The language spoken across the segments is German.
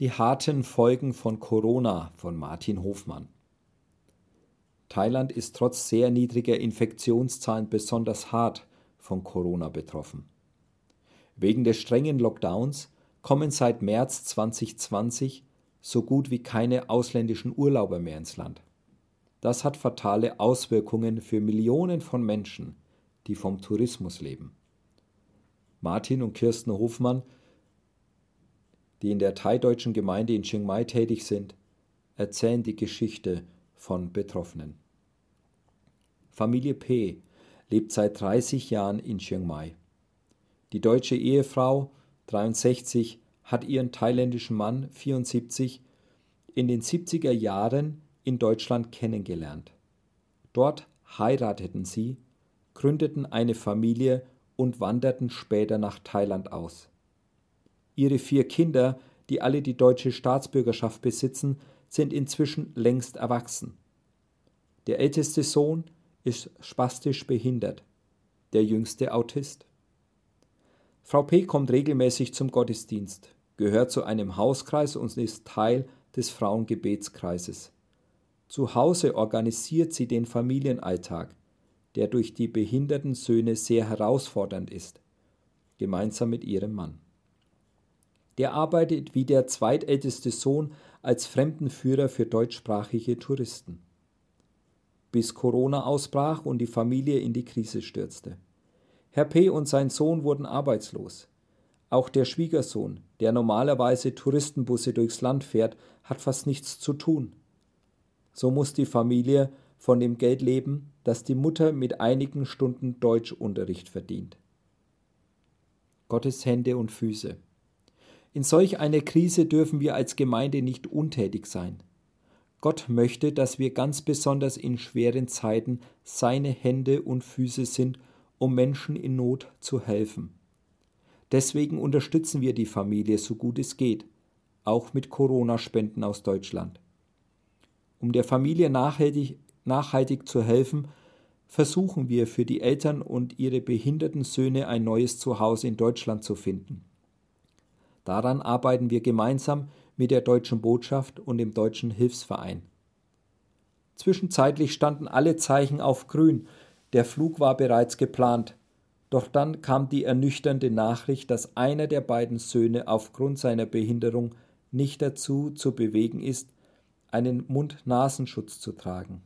Die harten Folgen von Corona von Martin Hofmann. Thailand ist trotz sehr niedriger Infektionszahlen besonders hart von Corona betroffen. Wegen des strengen Lockdowns kommen seit März 2020 so gut wie keine ausländischen Urlauber mehr ins Land. Das hat fatale Auswirkungen für Millionen von Menschen, die vom Tourismus leben. Martin und Kirsten Hofmann die in der thai-deutschen Gemeinde in Chiang Mai tätig sind, erzählen die Geschichte von Betroffenen. Familie P. lebt seit 30 Jahren in Chiang Mai. Die deutsche Ehefrau, 63, hat ihren thailändischen Mann, 74, in den 70er Jahren in Deutschland kennengelernt. Dort heirateten sie, gründeten eine Familie und wanderten später nach Thailand aus. Ihre vier Kinder, die alle die deutsche Staatsbürgerschaft besitzen, sind inzwischen längst erwachsen. Der älteste Sohn ist spastisch behindert, der jüngste Autist. Frau P. kommt regelmäßig zum Gottesdienst, gehört zu einem Hauskreis und ist Teil des Frauengebetskreises. Zu Hause organisiert sie den Familienalltag, der durch die behinderten Söhne sehr herausfordernd ist, gemeinsam mit ihrem Mann. Der arbeitet wie der zweitälteste Sohn als Fremdenführer für deutschsprachige Touristen. Bis Corona ausbrach und die Familie in die Krise stürzte. Herr P. und sein Sohn wurden arbeitslos. Auch der Schwiegersohn, der normalerweise Touristenbusse durchs Land fährt, hat fast nichts zu tun. So muss die Familie von dem Geld leben, das die Mutter mit einigen Stunden Deutschunterricht verdient. Gottes Hände und Füße. In solch einer Krise dürfen wir als Gemeinde nicht untätig sein. Gott möchte, dass wir ganz besonders in schweren Zeiten seine Hände und Füße sind, um Menschen in Not zu helfen. Deswegen unterstützen wir die Familie so gut es geht, auch mit Corona-Spenden aus Deutschland. Um der Familie nachhaltig, nachhaltig zu helfen, versuchen wir für die Eltern und ihre behinderten Söhne ein neues Zuhause in Deutschland zu finden. Daran arbeiten wir gemeinsam mit der Deutschen Botschaft und dem Deutschen Hilfsverein. Zwischenzeitlich standen alle Zeichen auf grün, der Flug war bereits geplant, doch dann kam die ernüchternde Nachricht, dass einer der beiden Söhne aufgrund seiner Behinderung nicht dazu zu bewegen ist, einen Mund-Nasenschutz zu tragen.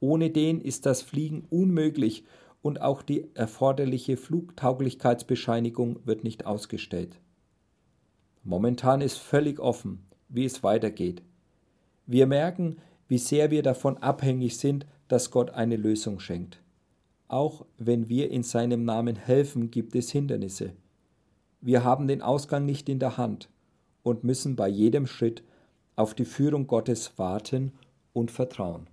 Ohne den ist das Fliegen unmöglich und auch die erforderliche Flugtauglichkeitsbescheinigung wird nicht ausgestellt. Momentan ist völlig offen, wie es weitergeht. Wir merken, wie sehr wir davon abhängig sind, dass Gott eine Lösung schenkt. Auch wenn wir in seinem Namen helfen, gibt es Hindernisse. Wir haben den Ausgang nicht in der Hand und müssen bei jedem Schritt auf die Führung Gottes warten und vertrauen.